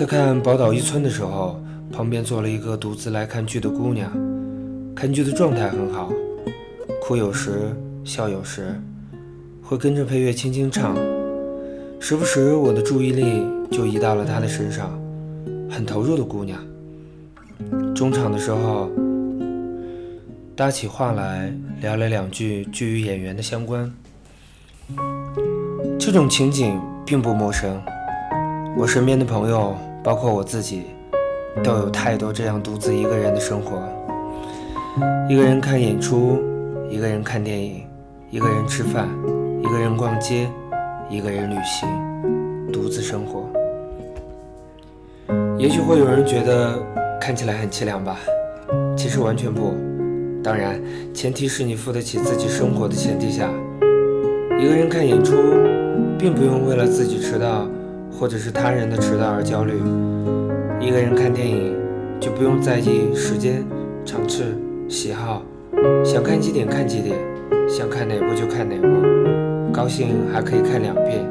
在看《宝岛一村》的时候，旁边坐了一个独自来看剧的姑娘，看剧的状态很好，哭有时，笑有时，会跟着配乐轻轻唱。时不时，我的注意力就移到了她的身上，很投入的姑娘。中场的时候，搭起话来聊了两句剧与演员的相关。这种情景并不陌生，我身边的朋友，包括我自己，都有太多这样独自一个人的生活：一个人看演出，一个人看电影，一个人吃饭，一个人逛街，一个人旅行，独自生活。也许会有人觉得看起来很凄凉吧，其实完全不。当然，前提是你付得起自己生活的前提下。一个人看演出。并不用为了自己迟到，或者是他人的迟到而焦虑。一个人看电影，就不用在意时间、场次、喜好，想看几点看几点，想看哪部就看哪部，高兴还可以看两遍。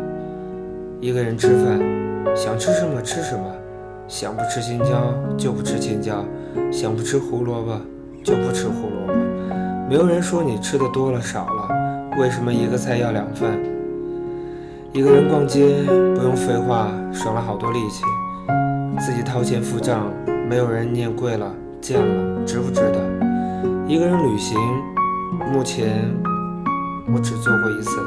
一个人吃饭，想吃什么吃什么，想不吃青椒就不吃青椒，想不吃胡萝卜就不吃胡萝卜。没有人说你吃的多了少了，为什么一个菜要两份？一个人逛街不用废话，省了好多力气，自己掏钱付账，没有人念贵了、贱了，值不值得？一个人旅行，目前我只做过一次，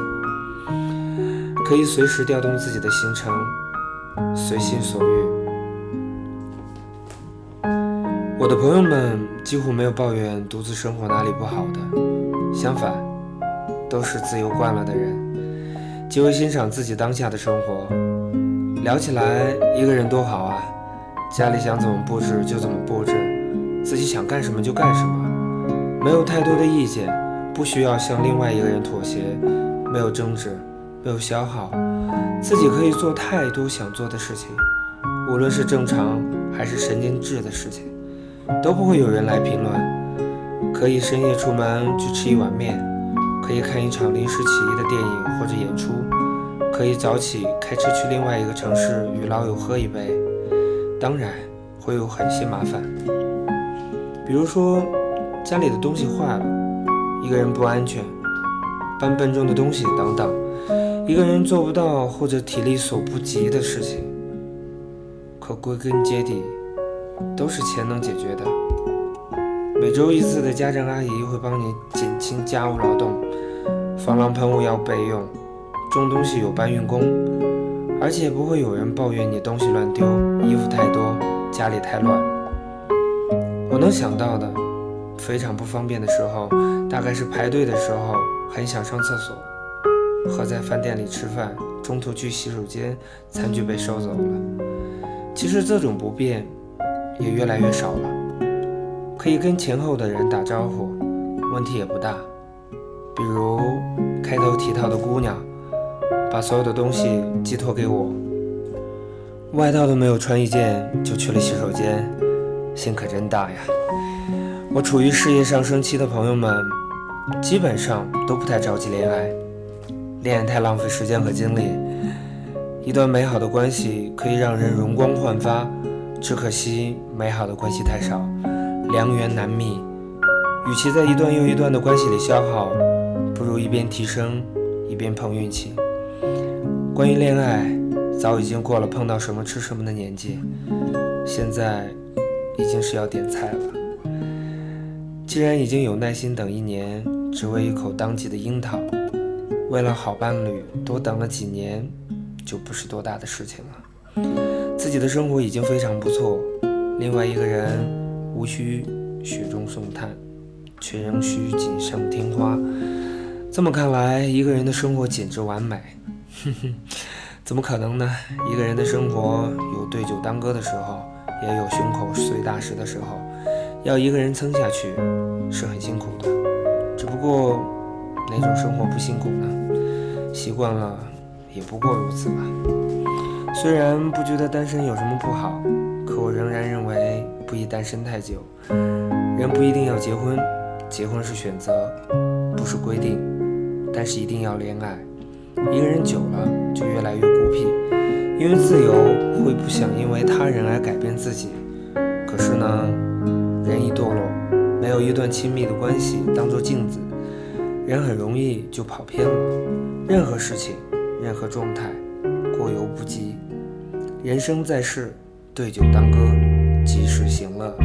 可以随时调动自己的行程，随心所欲。我的朋友们几乎没有抱怨独自生活哪里不好的，相反，都是自由惯了的人。极为欣赏自己当下的生活，聊起来一个人多好啊！家里想怎么布置就怎么布置，自己想干什么就干什么，没有太多的意见，不需要向另外一个人妥协，没有争执，没有消耗，自己可以做太多想做的事情，无论是正常还是神经质的事情，都不会有人来评论。可以深夜出门去吃一碗面。可以看一场临时起意的电影或者演出，可以早起开车去另外一个城市与老友喝一杯。当然会有很些麻烦，比如说家里的东西坏了，一个人不安全；搬笨重的东西等等，一个人做不到或者体力所不及的事情。可归根结底，都是钱能解决的。每周一次的家政阿姨会帮你减轻家务劳动。防狼喷雾要备用，种东西有搬运工，而且不会有人抱怨你东西乱丢、衣服太多、家里太乱。我能想到的非常不方便的时候，大概是排队的时候很想上厕所，和在饭店里吃饭，中途去洗手间，餐具被收走了。其实这种不便也越来越少了，可以跟前后的人打招呼，问题也不大。比如开头提到的姑娘，把所有的东西寄托给我，外套都没有穿一件就去了洗手间，心可真大呀！我处于事业上升期的朋友们，基本上都不太着急恋爱，恋爱太浪费时间和精力。一段美好的关系可以让人容光焕发，只可惜美好的关系太少，良缘难觅。与其在一段又一段的关系里消耗。不如一边提升，一边碰运气。关于恋爱，早已经过了碰到什么吃什么的年纪，现在已经是要点菜了。既然已经有耐心等一年，只为一口当季的樱桃，为了好伴侣多等了几年，就不是多大的事情了。自己的生活已经非常不错，另外一个人无需雪中送炭，却仍需锦上添花。这么看来，一个人的生活简直完美。哼哼，怎么可能呢？一个人的生活有对酒当歌的时候，也有胸口碎大石的时候。要一个人撑下去，是很辛苦的。只不过，哪种生活不辛苦呢？习惯了，也不过如此吧。虽然不觉得单身有什么不好，可我仍然认为不宜单身太久。人不一定要结婚，结婚是选择，不是规定。但是一定要恋爱，一个人久了就越来越孤僻，因为自由会不想因为他人而改变自己。可是呢，人一堕落，没有一段亲密的关系当做镜子，人很容易就跑偏了。任何事情，任何状态，过犹不及。人生在世，对酒当歌，及时行乐。